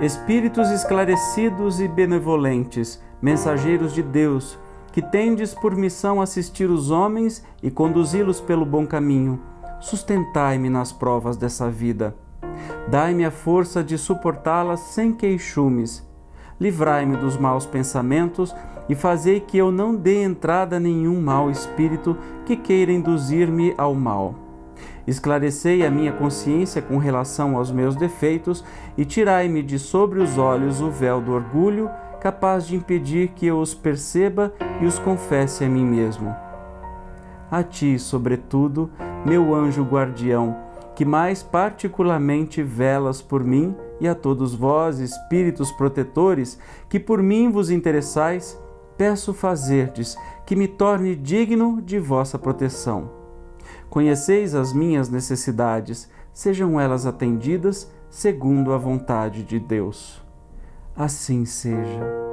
Espíritos esclarecidos e benevolentes, mensageiros de Deus, que tendes por missão assistir os homens e conduzi-los pelo bom caminho, sustentai-me nas provas dessa vida. Dai-me a força de suportá-las sem queixumes. Livrai-me dos maus pensamentos e fazei que eu não dê entrada a nenhum mau espírito que queira induzir-me ao mal. Esclarecei a minha consciência com relação aos meus defeitos e tirai-me de sobre os olhos o véu do orgulho, capaz de impedir que eu os perceba e os confesse a mim mesmo. A ti, sobretudo, meu anjo guardião, que mais particularmente velas por mim e a todos vós, espíritos protetores, que por mim vos interessais, peço fazerdes que me torne digno de vossa proteção Conheceis as minhas necessidades, sejam elas atendidas segundo a vontade de Deus. Assim seja.